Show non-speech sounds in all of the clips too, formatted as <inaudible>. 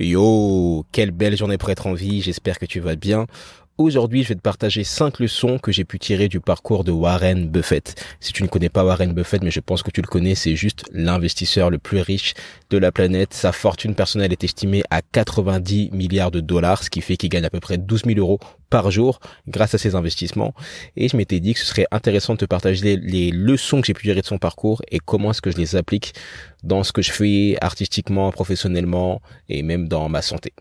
Yo, quelle belle journée pour être en vie, j'espère que tu vas bien. Aujourd'hui, je vais te partager cinq leçons que j'ai pu tirer du parcours de Warren Buffett. Si tu ne connais pas Warren Buffett, mais je pense que tu le connais, c'est juste l'investisseur le plus riche de la planète. Sa fortune personnelle est estimée à 90 milliards de dollars, ce qui fait qu'il gagne à peu près 12 000 euros par jour grâce à ses investissements. Et je m'étais dit que ce serait intéressant de te partager les, leçons que j'ai pu tirer de son parcours et comment est-ce que je les applique dans ce que je fais artistiquement, professionnellement et même dans ma santé.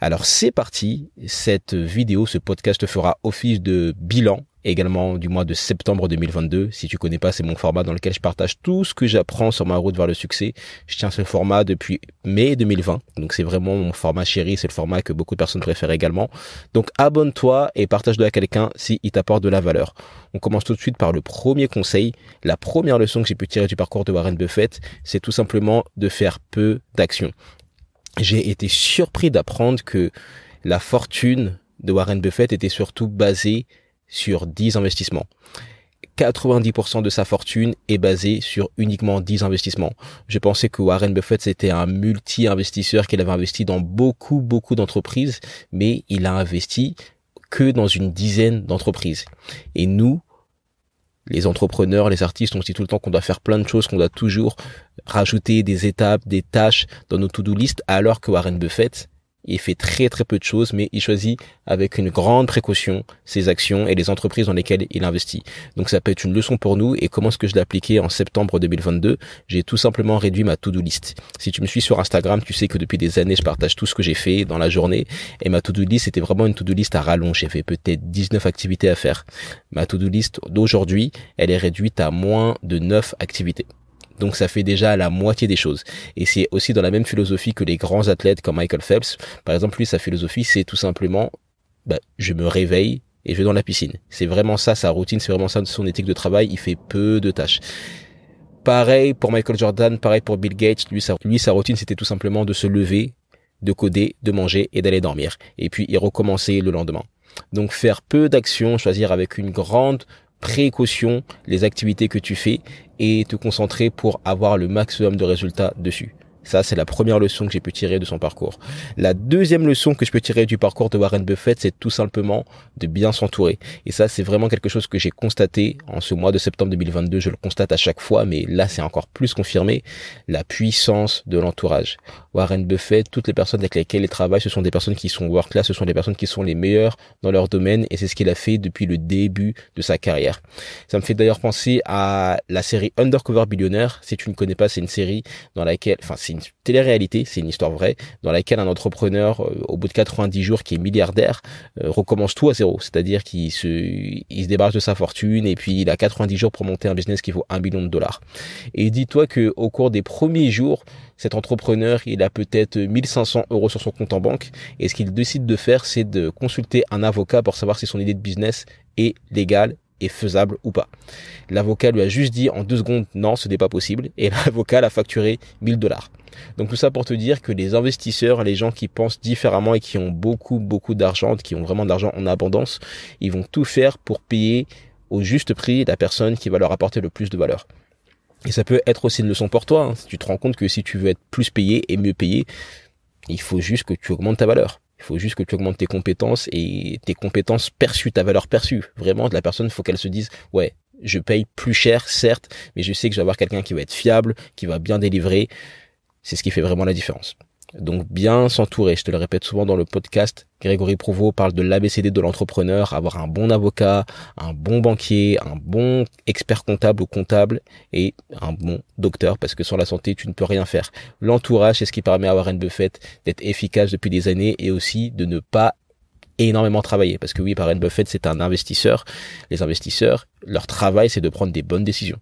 Alors c'est parti, cette vidéo, ce podcast fera office de bilan également du mois de septembre 2022. Si tu connais pas, c'est mon format dans lequel je partage tout ce que j'apprends sur ma route vers le succès. Je tiens ce format depuis mai 2020. Donc c'est vraiment mon format chéri, c'est le format que beaucoup de personnes préfèrent également. Donc abonne-toi et partage-le à quelqu'un si il t'apporte de la valeur. On commence tout de suite par le premier conseil. La première leçon que j'ai pu tirer du parcours de Warren Buffett, c'est tout simplement de faire peu d'actions. J'ai été surpris d'apprendre que la fortune de Warren Buffett était surtout basée sur 10 investissements. 90% de sa fortune est basée sur uniquement 10 investissements. Je pensais que Warren Buffett c'était un multi-investisseur qu'il avait investi dans beaucoup beaucoup d'entreprises, mais il a investi que dans une dizaine d'entreprises. Et nous, les entrepreneurs, les artistes, on se dit tout le temps qu'on doit faire plein de choses, qu'on doit toujours rajouter des étapes, des tâches dans nos to-do list, alors que Warren Buffett, il fait très très peu de choses, mais il choisit avec une grande précaution ses actions et les entreprises dans lesquelles il investit. Donc ça peut être une leçon pour nous. Et comment est-ce que je l'ai appliqué en septembre 2022 J'ai tout simplement réduit ma to-do list. Si tu me suis sur Instagram, tu sais que depuis des années, je partage tout ce que j'ai fait dans la journée. Et ma to-do list, c'était vraiment une to-do list à rallonge. J'ai fait peut-être 19 activités à faire. Ma to-do list d'aujourd'hui, elle est réduite à moins de 9 activités. Donc ça fait déjà la moitié des choses. Et c'est aussi dans la même philosophie que les grands athlètes comme Michael Phelps. Par exemple, lui, sa philosophie, c'est tout simplement, bah, je me réveille et je vais dans la piscine. C'est vraiment ça, sa routine, c'est vraiment ça son éthique de travail. Il fait peu de tâches. Pareil pour Michael Jordan, pareil pour Bill Gates. Lui, sa, lui, sa routine, c'était tout simplement de se lever, de coder, de manger et d'aller dormir. Et puis, il recommençait le lendemain. Donc, faire peu d'actions, choisir avec une grande précaution les activités que tu fais et te concentrer pour avoir le maximum de résultats dessus. Ça, c'est la première leçon que j'ai pu tirer de son parcours. La deuxième leçon que je peux tirer du parcours de Warren Buffett, c'est tout simplement de bien s'entourer. Et ça, c'est vraiment quelque chose que j'ai constaté en ce mois de septembre 2022. Je le constate à chaque fois, mais là, c'est encore plus confirmé. La puissance de l'entourage. Warren Buffett, toutes les personnes avec lesquelles il travaille, ce sont des personnes qui sont world class, ce sont des personnes qui sont les meilleures dans leur domaine, et c'est ce qu'il a fait depuis le début de sa carrière. Ça me fait d'ailleurs penser à la série Undercover Billionaire. Si tu ne connais pas, c'est une série dans laquelle, enfin, c'est une télé-réalité, c'est une histoire vraie, dans laquelle un entrepreneur, euh, au bout de 90 jours, qui est milliardaire, euh, recommence tout à zéro. C'est-à-dire qu'il se, débarrasse de sa fortune et puis il a 90 jours pour monter un business qui vaut un million de dollars. Et dis-toi que au cours des premiers jours, cet entrepreneur, il a peut-être 1500 euros sur son compte en banque. Et ce qu'il décide de faire, c'est de consulter un avocat pour savoir si son idée de business est légale est faisable ou pas. L'avocat lui a juste dit en deux secondes non, ce n'est pas possible et <laughs> l'avocat l'a facturé 1000 dollars. Donc tout ça pour te dire que les investisseurs, les gens qui pensent différemment et qui ont beaucoup beaucoup d'argent, qui ont vraiment d'argent en abondance, ils vont tout faire pour payer au juste prix la personne qui va leur apporter le plus de valeur. Et ça peut être aussi une leçon pour toi. Hein. Tu te rends compte que si tu veux être plus payé et mieux payé, il faut juste que tu augmentes ta valeur. Il faut juste que tu augmentes tes compétences et tes compétences perçues, ta valeur perçue. Vraiment, la personne, il faut qu'elle se dise, ouais, je paye plus cher, certes, mais je sais que je vais avoir quelqu'un qui va être fiable, qui va bien délivrer. C'est ce qui fait vraiment la différence. Donc bien s'entourer, je te le répète souvent dans le podcast, Grégory Prouveau parle de l'ABCD de l'entrepreneur, avoir un bon avocat, un bon banquier, un bon expert comptable ou comptable et un bon docteur parce que sans la santé tu ne peux rien faire. L'entourage c'est ce qui permet à Warren Buffett d'être efficace depuis des années et aussi de ne pas énormément travailler parce que oui Warren Buffett c'est un investisseur. Les investisseurs leur travail c'est de prendre des bonnes décisions.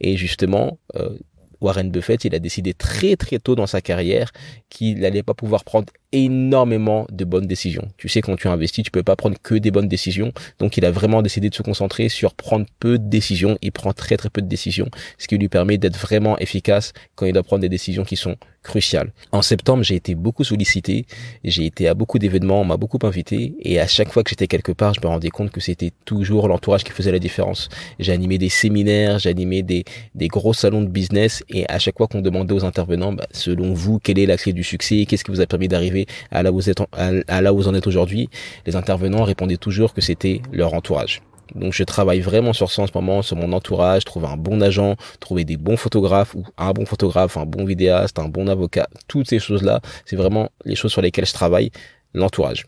Et justement, euh, Warren Buffett, il a décidé très très tôt dans sa carrière qu'il n'allait pas pouvoir prendre énormément de bonnes décisions. Tu sais, quand tu investis, tu peux pas prendre que des bonnes décisions. Donc, il a vraiment décidé de se concentrer sur prendre peu de décisions. Il prend très très peu de décisions, ce qui lui permet d'être vraiment efficace quand il doit prendre des décisions qui sont cruciales. En septembre, j'ai été beaucoup sollicité. J'ai été à beaucoup d'événements, on m'a beaucoup invité. Et à chaque fois que j'étais quelque part, je me rendais compte que c'était toujours l'entourage qui faisait la différence. J'ai animé des séminaires, j'ai animé des, des gros salons de business et à chaque fois qu'on demandait aux intervenants, bah, selon vous, quelle est la clé du succès, qu'est-ce qui vous a permis d'arriver à là où vous êtes, à là où vous en êtes aujourd'hui, les intervenants répondaient toujours que c'était leur entourage. Donc je travaille vraiment sur ça en ce moment, sur mon entourage, trouver un bon agent, trouver des bons photographes ou un bon photographe, un bon vidéaste, un bon avocat, toutes ces choses-là, c'est vraiment les choses sur lesquelles je travaille, l'entourage.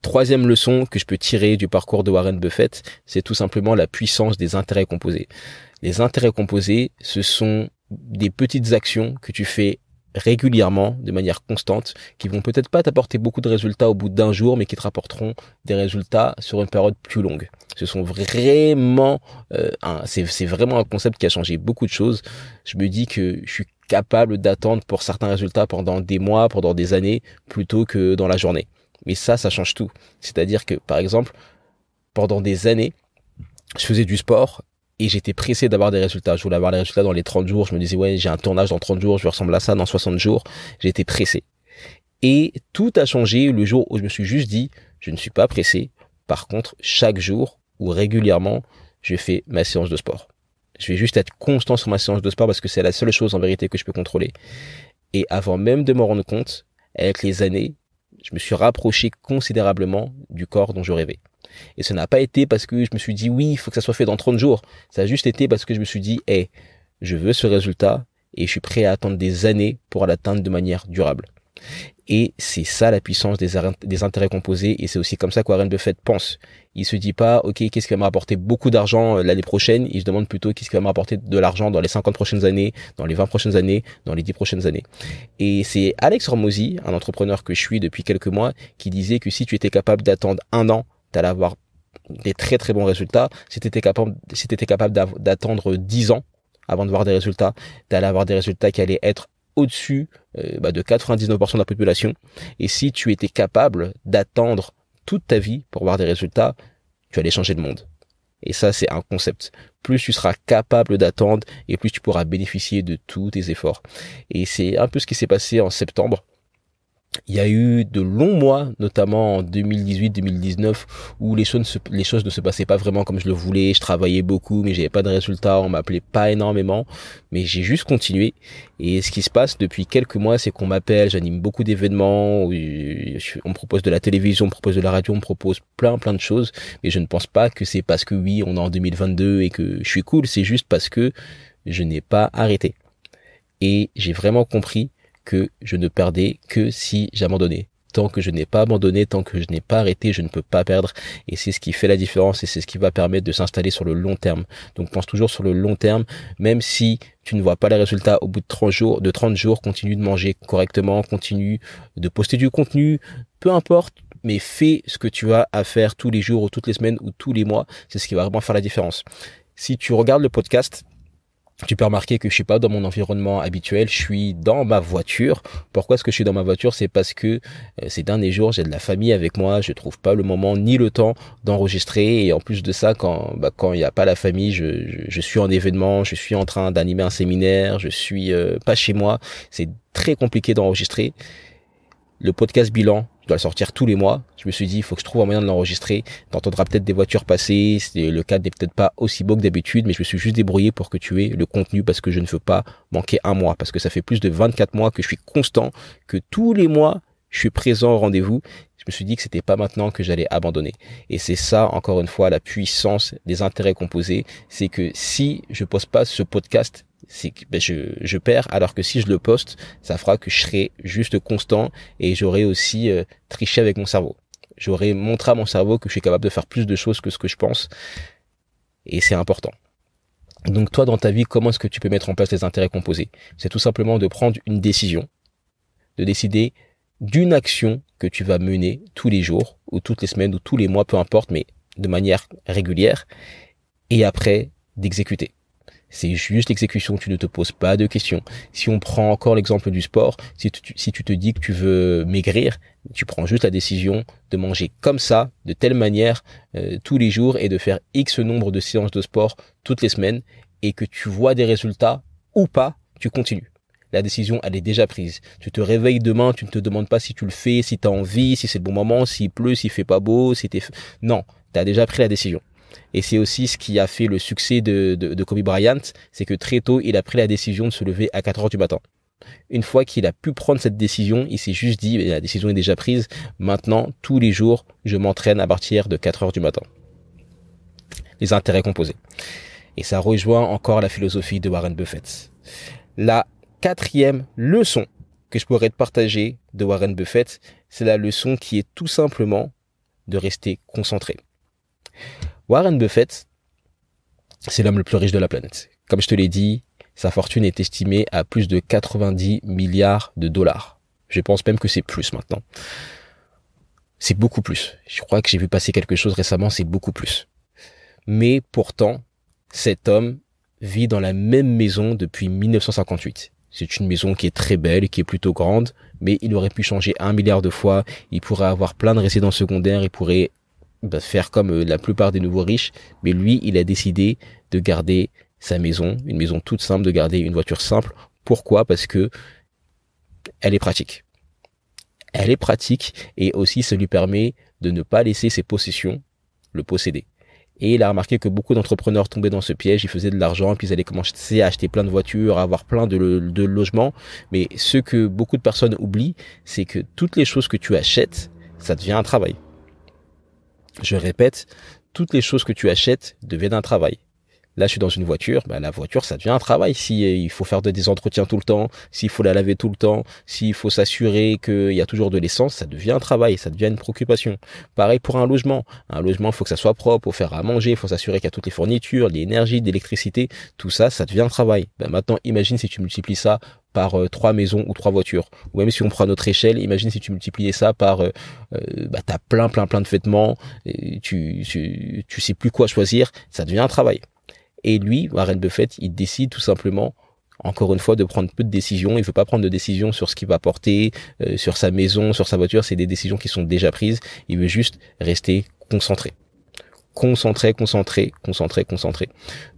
Troisième leçon que je peux tirer du parcours de Warren Buffett, c'est tout simplement la puissance des intérêts composés. Les intérêts composés, ce sont des petites actions que tu fais régulièrement, de manière constante, qui vont peut-être pas t'apporter beaucoup de résultats au bout d'un jour, mais qui te rapporteront des résultats sur une période plus longue. Ce sont vraiment, euh, c'est vraiment un concept qui a changé beaucoup de choses. Je me dis que je suis capable d'attendre pour certains résultats pendant des mois, pendant des années, plutôt que dans la journée. Mais ça, ça change tout. C'est-à-dire que, par exemple, pendant des années, je faisais du sport et j'étais pressé d'avoir des résultats. Je voulais avoir les résultats dans les 30 jours. Je me disais, ouais, j'ai un tournage dans 30 jours, je vais ressembler à ça dans 60 jours. J'étais pressé. Et tout a changé le jour où je me suis juste dit, je ne suis pas pressé. Par contre, chaque jour ou régulièrement, je fais ma séance de sport. Je vais juste être constant sur ma séance de sport parce que c'est la seule chose en vérité que je peux contrôler. Et avant même de m'en rendre compte, avec les années, je me suis rapproché considérablement du corps dont je rêvais. Et ce n'a pas été parce que je me suis dit oui, il faut que ça soit fait dans 30 jours. Ça a juste été parce que je me suis dit, hé, je veux ce résultat et je suis prêt à attendre des années pour l'atteindre de manière durable. Et c'est ça la puissance des, intérêts composés et c'est aussi comme ça qu'Warren Buffett pense. Il se dit pas, ok, qu'est-ce qui va me rapporter beaucoup d'argent euh, l'année prochaine? Il se demande plutôt qu'est-ce qui va me rapporter de l'argent dans les 50 prochaines années, dans les 20 prochaines années, dans les 10 prochaines années. Et c'est Alex Hormozy, un entrepreneur que je suis depuis quelques mois, qui disait que si tu étais capable d'attendre un an, t'allais avoir des très très bons résultats. Si tu étais capable, étais capable d'attendre 10 ans avant de voir des résultats, t'allais avoir des résultats qui allaient être au-dessus euh, bah, de 99% de la population. Et si tu étais capable d'attendre toute ta vie pour voir des résultats, tu allais changer le monde. Et ça, c'est un concept. Plus tu seras capable d'attendre et plus tu pourras bénéficier de tous tes efforts. Et c'est un peu ce qui s'est passé en septembre il y a eu de longs mois, notamment en 2018-2019, où les choses, les choses ne se passaient pas vraiment comme je le voulais. Je travaillais beaucoup, mais j'avais pas de résultats. On m'appelait pas énormément, mais j'ai juste continué. Et ce qui se passe depuis quelques mois, c'est qu'on m'appelle, j'anime beaucoup d'événements, on me propose de la télévision, on me propose de la radio, on me propose plein plein de choses. Mais je ne pense pas que c'est parce que oui, on est en 2022 et que je suis cool. C'est juste parce que je n'ai pas arrêté. Et j'ai vraiment compris que je ne perdais que si j'abandonnais. Tant que je n'ai pas abandonné, tant que je n'ai pas arrêté, je ne peux pas perdre. Et c'est ce qui fait la différence et c'est ce qui va permettre de s'installer sur le long terme. Donc pense toujours sur le long terme, même si tu ne vois pas les résultats au bout de 30 jours, de 30 jours, continue de manger correctement, continue de poster du contenu, peu importe, mais fais ce que tu as à faire tous les jours ou toutes les semaines ou tous les mois. C'est ce qui va vraiment faire la différence. Si tu regardes le podcast, tu peux remarquer que je suis pas dans mon environnement habituel, je suis dans ma voiture. Pourquoi est-ce que je suis dans ma voiture? C'est parce que euh, ces derniers jours, j'ai de la famille avec moi, je trouve pas le moment ni le temps d'enregistrer et en plus de ça quand bah, quand il n'y a pas la famille, je, je, suis en événement, je suis en train d'animer un séminaire, je suis euh, pas chez moi, c'est très compliqué d'enregistrer. Le podcast bilan, dois le sortir tous les mois. Je me suis dit, il faut que je trouve un moyen de l'enregistrer. T'entendras peut-être des voitures passer. Le cadre n'est peut-être pas aussi beau que d'habitude, mais je me suis juste débrouillé pour que tu aies le contenu parce que je ne veux pas manquer un mois. Parce que ça fait plus de 24 mois que je suis constant, que tous les mois, je suis présent au rendez-vous. Je me suis dit que c'était pas maintenant que j'allais abandonner. Et c'est ça, encore une fois, la puissance des intérêts composés. C'est que si je pose pas ce podcast c'est que ben, je, je perds alors que si je le poste ça fera que je serai juste constant et j'aurai aussi euh, triché avec mon cerveau. J'aurai montré à mon cerveau que je suis capable de faire plus de choses que ce que je pense et c'est important. Donc toi dans ta vie comment est-ce que tu peux mettre en place les intérêts composés? C'est tout simplement de prendre une décision de décider d'une action que tu vas mener tous les jours ou toutes les semaines ou tous les mois peu importe mais de manière régulière et après d'exécuter c'est juste l'exécution, tu ne te poses pas de questions. Si on prend encore l'exemple du sport, si tu, te dis que tu veux maigrir, tu prends juste la décision de manger comme ça, de telle manière, euh, tous les jours et de faire X nombre de séances de sport toutes les semaines et que tu vois des résultats ou pas, tu continues. La décision, elle est déjà prise. Tu te réveilles demain, tu ne te demandes pas si tu le fais, si tu as envie, si c'est le bon moment, s'il pleut, s'il fait pas beau, si t'es... Non, tu as déjà pris la décision. Et c'est aussi ce qui a fait le succès de, Kobe Bryant, c'est que très tôt, il a pris la décision de se lever à 4 heures du matin. Une fois qu'il a pu prendre cette décision, il s'est juste dit, la décision est déjà prise, maintenant, tous les jours, je m'entraîne à partir de 4 heures du matin. Les intérêts composés. Et ça rejoint encore la philosophie de Warren Buffett. La quatrième leçon que je pourrais te partager de Warren Buffett, c'est la leçon qui est tout simplement de rester concentré. Warren Buffett, c'est l'homme le plus riche de la planète. Comme je te l'ai dit, sa fortune est estimée à plus de 90 milliards de dollars. Je pense même que c'est plus maintenant. C'est beaucoup plus. Je crois que j'ai vu passer quelque chose récemment, c'est beaucoup plus. Mais pourtant, cet homme vit dans la même maison depuis 1958. C'est une maison qui est très belle, qui est plutôt grande, mais il aurait pu changer un milliard de fois. Il pourrait avoir plein de résidences secondaires, il pourrait bah, faire comme euh, la plupart des nouveaux riches. Mais lui, il a décidé de garder sa maison, une maison toute simple, de garder une voiture simple. Pourquoi? Parce que elle est pratique. Elle est pratique et aussi ça lui permet de ne pas laisser ses possessions le posséder. Et il a remarqué que beaucoup d'entrepreneurs tombaient dans ce piège, ils faisaient de l'argent, puis ils allaient commencer à acheter plein de voitures, à avoir plein de, de logements. Mais ce que beaucoup de personnes oublient, c'est que toutes les choses que tu achètes, ça devient un travail. Je répète, toutes les choses que tu achètes deviennent un travail. Là, je suis dans une voiture, bah, la voiture, ça devient un travail. Si euh, il faut faire des entretiens tout le temps, s'il faut la laver tout le temps, s'il faut s'assurer qu'il y a toujours de l'essence, ça devient un travail, ça devient une préoccupation. Pareil pour un logement. Un logement, il faut que ça soit propre, faut faire à manger, il faut s'assurer qu'il y a toutes les fournitures, l'énergie, l'électricité, tout ça, ça devient un travail. Bah, maintenant, imagine si tu multiplies ça par euh, trois maisons ou trois voitures. Ou même si on prend notre échelle, imagine si tu multipliais ça par, euh, euh bah, t'as plein, plein, plein de vêtements, tu, tu, sais plus quoi choisir, ça devient un travail. Et lui, Warren Buffett, il décide tout simplement encore une fois de prendre peu de décisions. Il veut pas prendre de décisions sur ce qu'il va porter, euh, sur sa maison, sur sa voiture. C'est des décisions qui sont déjà prises. Il veut juste rester concentré concentré, concentré, concentré, concentré.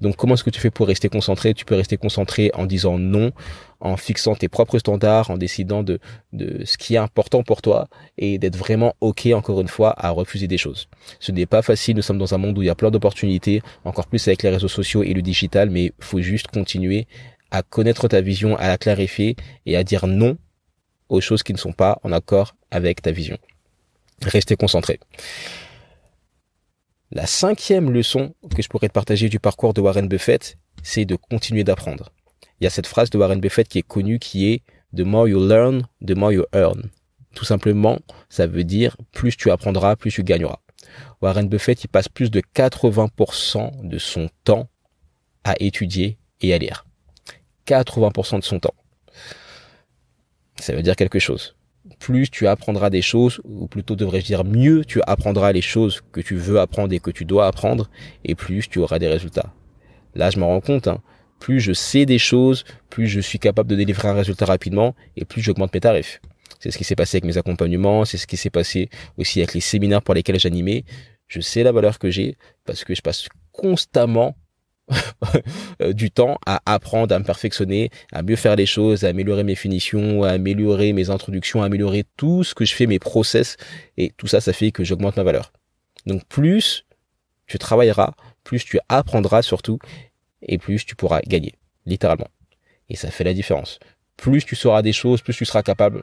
Donc comment est-ce que tu fais pour rester concentré? Tu peux rester concentré en disant non, en fixant tes propres standards, en décidant de, de ce qui est important pour toi et d'être vraiment OK, encore une fois, à refuser des choses. Ce n'est pas facile, nous sommes dans un monde où il y a plein d'opportunités, encore plus avec les réseaux sociaux et le digital, mais faut juste continuer à connaître ta vision, à la clarifier et à dire non aux choses qui ne sont pas en accord avec ta vision. Rester concentré. La cinquième leçon que je pourrais te partager du parcours de Warren Buffett, c'est de continuer d'apprendre. Il y a cette phrase de Warren Buffett qui est connue qui est The more you learn, the more you earn. Tout simplement, ça veut dire plus tu apprendras, plus tu gagneras. Warren Buffett, il passe plus de 80% de son temps à étudier et à lire. 80% de son temps. Ça veut dire quelque chose plus tu apprendras des choses, ou plutôt devrais-je dire mieux tu apprendras les choses que tu veux apprendre et que tu dois apprendre, et plus tu auras des résultats. Là, je me rends compte, hein, plus je sais des choses, plus je suis capable de délivrer un résultat rapidement, et plus j'augmente mes tarifs. C'est ce qui s'est passé avec mes accompagnements, c'est ce qui s'est passé aussi avec les séminaires pour lesquels j'animais. Je sais la valeur que j'ai parce que je passe constamment <laughs> du temps à apprendre, à me perfectionner, à mieux faire les choses, à améliorer mes finitions, à améliorer mes introductions, à améliorer tout ce que je fais, mes process. Et tout ça, ça fait que j'augmente ma valeur. Donc plus tu travailleras, plus tu apprendras surtout, et plus tu pourras gagner, littéralement. Et ça fait la différence. Plus tu sauras des choses, plus tu seras capable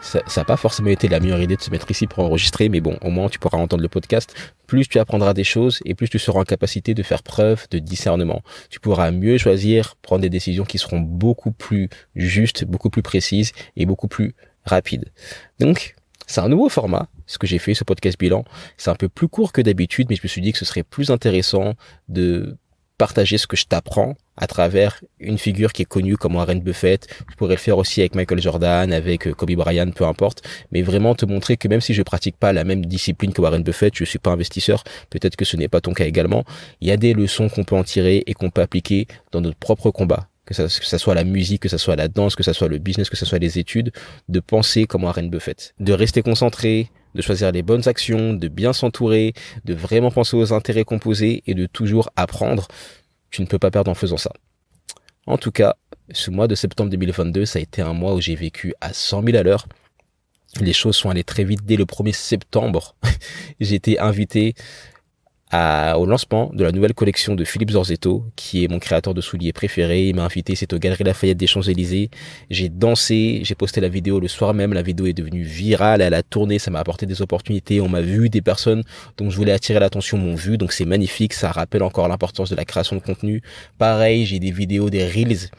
ça n'a pas forcément été la meilleure idée de se mettre ici pour enregistrer, mais bon, au moins tu pourras entendre le podcast. Plus tu apprendras des choses et plus tu seras en capacité de faire preuve de discernement. Tu pourras mieux choisir, prendre des décisions qui seront beaucoup plus justes, beaucoup plus précises et beaucoup plus rapides. Donc, c'est un nouveau format, ce que j'ai fait, ce podcast bilan. C'est un peu plus court que d'habitude, mais je me suis dit que ce serait plus intéressant de partager ce que je t'apprends à travers une figure qui est connue comme Warren Buffett. Je pourrais le faire aussi avec Michael Jordan, avec euh, Kobe Bryant, peu importe. Mais vraiment te montrer que même si je pratique pas la même discipline que Warren Buffett, je suis pas investisseur. Peut-être que ce n'est pas ton cas également. Il y a des leçons qu'on peut en tirer et qu'on peut appliquer dans notre propre combat. Que ça, que ça soit la musique, que ça soit la danse, que ça soit le business, que ça soit les études, de penser comme Warren Buffett, de rester concentré, de choisir les bonnes actions, de bien s'entourer, de vraiment penser aux intérêts composés et de toujours apprendre tu ne peux pas perdre en faisant ça. En tout cas, ce mois de septembre 2022, ça a été un mois où j'ai vécu à 100 000 à l'heure. les choses sont allées très vite. Dès le 1er septembre, <laughs> j'ai été invité au lancement de la nouvelle collection de Philippe Zorzetto, qui est mon créateur de souliers préféré. Il m'a invité, c'est au Galerie Lafayette des Champs-Élysées. J'ai dansé, j'ai posté la vidéo le soir même. La vidéo est devenue virale, elle a tourné, ça m'a apporté des opportunités. On m'a vu, des personnes dont je voulais attirer l'attention m'ont vu, donc c'est magnifique. Ça rappelle encore l'importance de la création de contenu. Pareil, j'ai des vidéos, des reels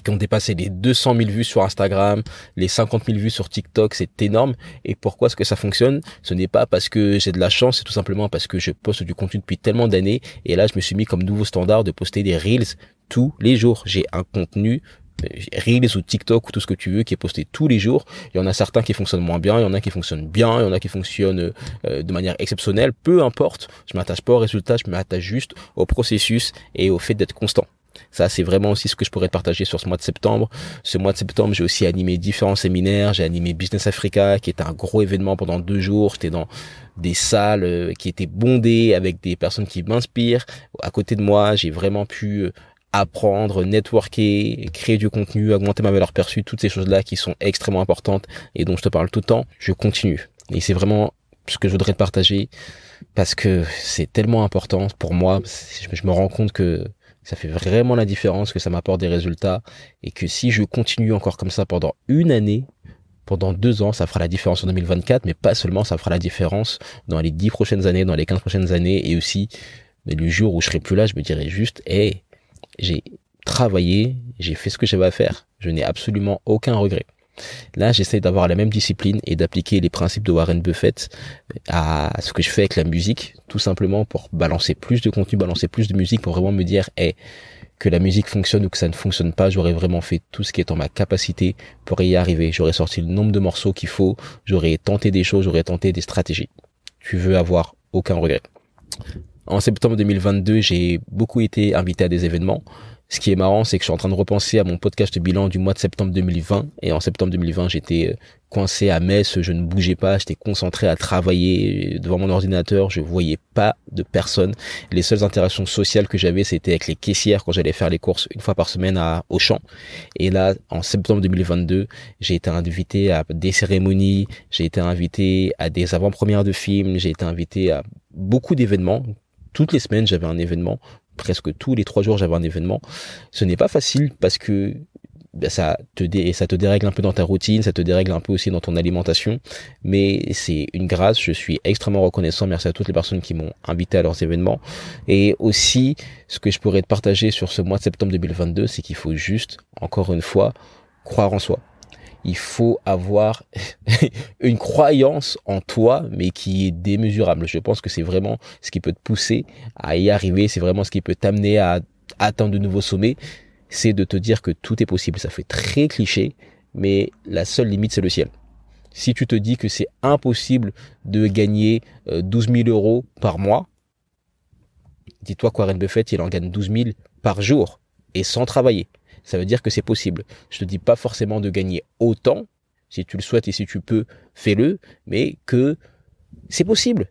qui ont dépassé les 200 000 vues sur Instagram, les 50 000 vues sur TikTok, c'est énorme. Et pourquoi est-ce que ça fonctionne? Ce n'est pas parce que j'ai de la chance, c'est tout simplement parce que je poste du contenu depuis tellement d'années. Et là, je me suis mis comme nouveau standard de poster des reels tous les jours. J'ai un contenu euh, Reels ou TikTok ou tout ce que tu veux qui est posté tous les jours. Il y en a certains qui fonctionnent moins bien, il y en a qui fonctionnent bien, il y en a qui fonctionnent euh, de manière exceptionnelle. Peu importe, je m'attache pas au résultat, je m'attache juste au processus et au fait d'être constant. Ça, c'est vraiment aussi ce que je pourrais te partager sur ce mois de septembre. Ce mois de septembre, j'ai aussi animé différents séminaires. J'ai animé Business Africa, qui était un gros événement pendant deux jours. J'étais dans des salles euh, qui étaient bondées avec des personnes qui m'inspirent. À côté de moi, j'ai vraiment pu euh, apprendre, networker, créer du contenu, augmenter ma valeur perçue, toutes ces choses-là qui sont extrêmement importantes et dont je te parle tout le temps. Je continue. Et c'est vraiment ce que je voudrais te partager parce que c'est tellement important pour moi. Je me rends compte que ça fait vraiment la différence, que ça m'apporte des résultats et que si je continue encore comme ça pendant une année, pendant deux ans, ça fera la différence en 2024, mais pas seulement, ça fera la différence dans les dix prochaines années, dans les quinze prochaines années et aussi mais le jour où je serai plus là, je me dirai juste, hé, j'ai travaillé, j'ai fait ce que j'avais à faire. Je n'ai absolument aucun regret. Là, j'essaie d'avoir la même discipline et d'appliquer les principes de Warren Buffett à ce que je fais avec la musique, tout simplement pour balancer plus de contenu, balancer plus de musique, pour vraiment me dire, hey, que la musique fonctionne ou que ça ne fonctionne pas, j'aurais vraiment fait tout ce qui est en ma capacité pour y arriver. J'aurais sorti le nombre de morceaux qu'il faut, j'aurais tenté des choses, j'aurais tenté des stratégies. Tu veux avoir aucun regret. En septembre 2022, j'ai beaucoup été invité à des événements. Ce qui est marrant, c'est que je suis en train de repenser à mon podcast bilan du mois de septembre 2020. Et en septembre 2020, j'étais euh, coincé à Metz, je ne bougeais pas, j'étais concentré à travailler devant mon ordinateur, je voyais pas de personnes. Les seules interactions sociales que j'avais, c'était avec les caissières quand j'allais faire les courses une fois par semaine à Auchan. Et là, en septembre 2022, j'ai été invité à des cérémonies, j'ai été invité à des avant-premières de films, j'ai été invité à beaucoup d'événements toutes les semaines j'avais un événement presque tous les trois jours j'avais un événement. Ce n'est pas facile parce que ben, ça te ça te dérègle un peu dans ta routine, ça te dérègle un peu aussi dans ton alimentation, mais c'est une grâce. Je suis extrêmement reconnaissant. Merci à toutes les personnes qui m'ont invité à leurs événements. Et aussi, ce que je pourrais te partager sur ce mois de septembre 2022, c'est qu'il faut juste, encore une fois, croire en soi il faut avoir <laughs> une croyance en toi, mais qui est démesurable. Je pense que c'est vraiment ce qui peut te pousser à y arriver, c'est vraiment ce qui peut t'amener à atteindre de nouveaux sommets, c'est de te dire que tout est possible. Ça fait très cliché, mais la seule limite, c'est le ciel. Si tu te dis que c'est impossible de gagner 12 euh, 000 euros par mois, dis-toi qu'Warren Buffett, il en gagne 12 000 par jour et sans travailler ça veut dire que c'est possible. Je te dis pas forcément de gagner autant, si tu le souhaites et si tu peux, fais-le, mais que c'est possible.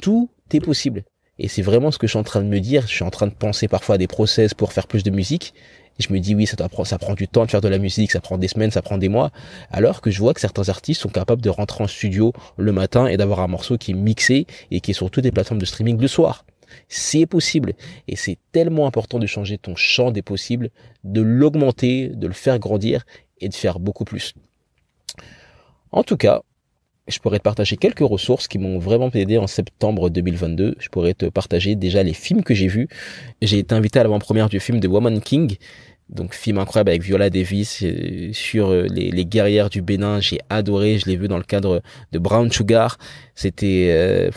Tout est possible. Et c'est vraiment ce que je suis en train de me dire. Je suis en train de penser parfois à des process pour faire plus de musique. Et je me dis oui, ça, ça prend du temps de faire de la musique, ça prend des semaines, ça prend des mois. Alors que je vois que certains artistes sont capables de rentrer en studio le matin et d'avoir un morceau qui est mixé et qui est sur toutes les plateformes de streaming le soir. C'est possible. Et c'est tellement important de changer ton champ des possibles, de l'augmenter, de le faire grandir et de faire beaucoup plus. En tout cas, je pourrais te partager quelques ressources qui m'ont vraiment aidé en septembre 2022. Je pourrais te partager déjà les films que j'ai vus. J'ai été invité à l'avant-première du film de Woman King. Donc film incroyable avec Viola Davis euh, sur euh, les, guerrières du Bénin. J'ai adoré. Je l'ai vu dans le cadre de Brown Sugar. C'était... Euh,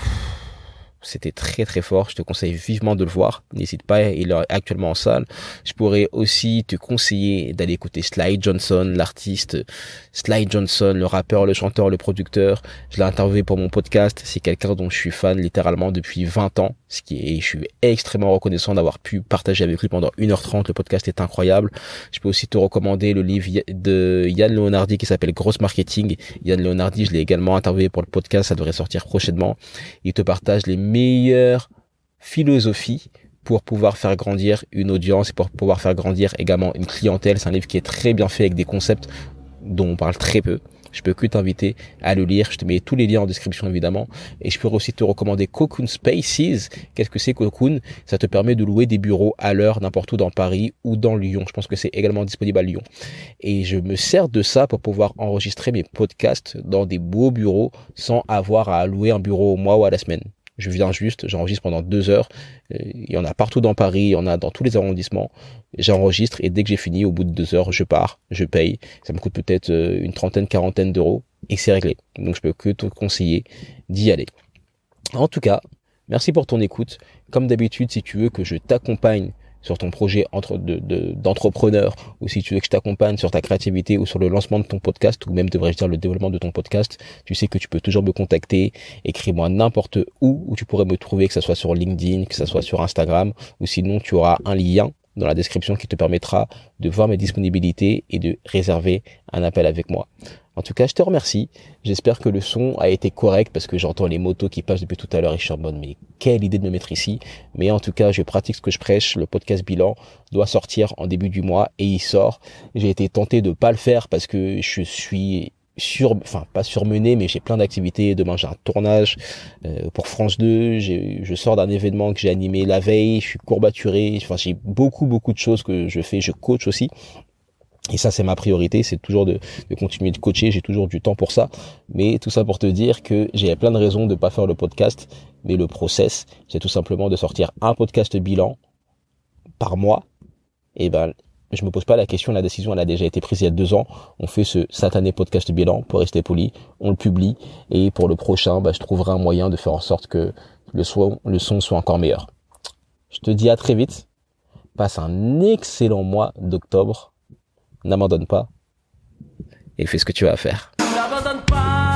c'était très très fort. Je te conseille vivement de le voir. N'hésite pas, il est actuellement en salle. Je pourrais aussi te conseiller d'aller écouter Sly Johnson, l'artiste Sly Johnson, le rappeur, le chanteur, le producteur. Je l'ai interviewé pour mon podcast. C'est quelqu'un dont je suis fan littéralement depuis 20 ans. Ce qui est, je suis extrêmement reconnaissant d'avoir pu partager avec lui pendant 1h30. Le podcast est incroyable. Je peux aussi te recommander le livre de Yann Leonardi qui s'appelle Gross Marketing. Yann Leonardi, je l'ai également interviewé pour le podcast. Ça devrait sortir prochainement. Il te partage les meilleure philosophie pour pouvoir faire grandir une audience et pour pouvoir faire grandir également une clientèle. C'est un livre qui est très bien fait avec des concepts dont on parle très peu. Je peux que t'inviter à le lire. Je te mets tous les liens en description évidemment. Et je peux aussi te recommander Cocoon Spaces. Qu'est-ce que c'est Cocoon? Ça te permet de louer des bureaux à l'heure n'importe où dans Paris ou dans Lyon. Je pense que c'est également disponible à Lyon. Et je me sers de ça pour pouvoir enregistrer mes podcasts dans des beaux bureaux sans avoir à louer un bureau au mois ou à la semaine. Je viens juste, j'enregistre pendant deux heures. Il y en a partout dans Paris, il y en a dans tous les arrondissements. J'enregistre et dès que j'ai fini, au bout de deux heures, je pars, je paye. Ça me coûte peut-être euh, une trentaine, quarantaine d'euros et c'est réglé. Donc je peux que te conseiller d'y aller. En tout cas, merci pour ton écoute. Comme d'habitude, si tu veux que je t'accompagne sur ton projet entre d'entrepreneur ou si tu veux que je t'accompagne sur ta créativité ou sur le lancement de ton podcast ou même devrais-je dire le développement de ton podcast, tu sais que tu peux toujours me contacter, écris-moi n'importe où où tu pourrais me trouver, que ce soit sur LinkedIn, que ce soit sur Instagram ou sinon tu auras un lien dans la description qui te permettra de voir mes disponibilités et de réserver un appel avec moi. En tout cas, je te remercie. J'espère que le son a été correct parce que j'entends les motos qui passent depuis tout à l'heure et je suis mais quelle idée de me mettre ici. Mais en tout cas, je pratique ce que je prêche. Le podcast bilan doit sortir en début du mois et il sort. J'ai été tenté de pas le faire parce que je suis sur, enfin pas surmené, mais j'ai plein d'activités. Demain j'ai un tournage euh, pour France 2. Je sors d'un événement que j'ai animé la veille. Je suis courbaturé. Enfin j'ai beaucoup beaucoup de choses que je fais. Je coach aussi. Et ça, c'est ma priorité, c'est toujours de, de, continuer de coacher. J'ai toujours du temps pour ça. Mais tout ça pour te dire que j'ai plein de raisons de pas faire le podcast. Mais le process, c'est tout simplement de sortir un podcast bilan par mois. Et ben, je me pose pas la question. La décision, elle a déjà été prise il y a deux ans. On fait ce satané podcast bilan pour rester poli. On le publie. Et pour le prochain, bah, je trouverai un moyen de faire en sorte que le son, le son soit encore meilleur. Je te dis à très vite. Passe un excellent mois d'octobre n'abandonne pas et fais ce que tu as à faire. N'abandonne pas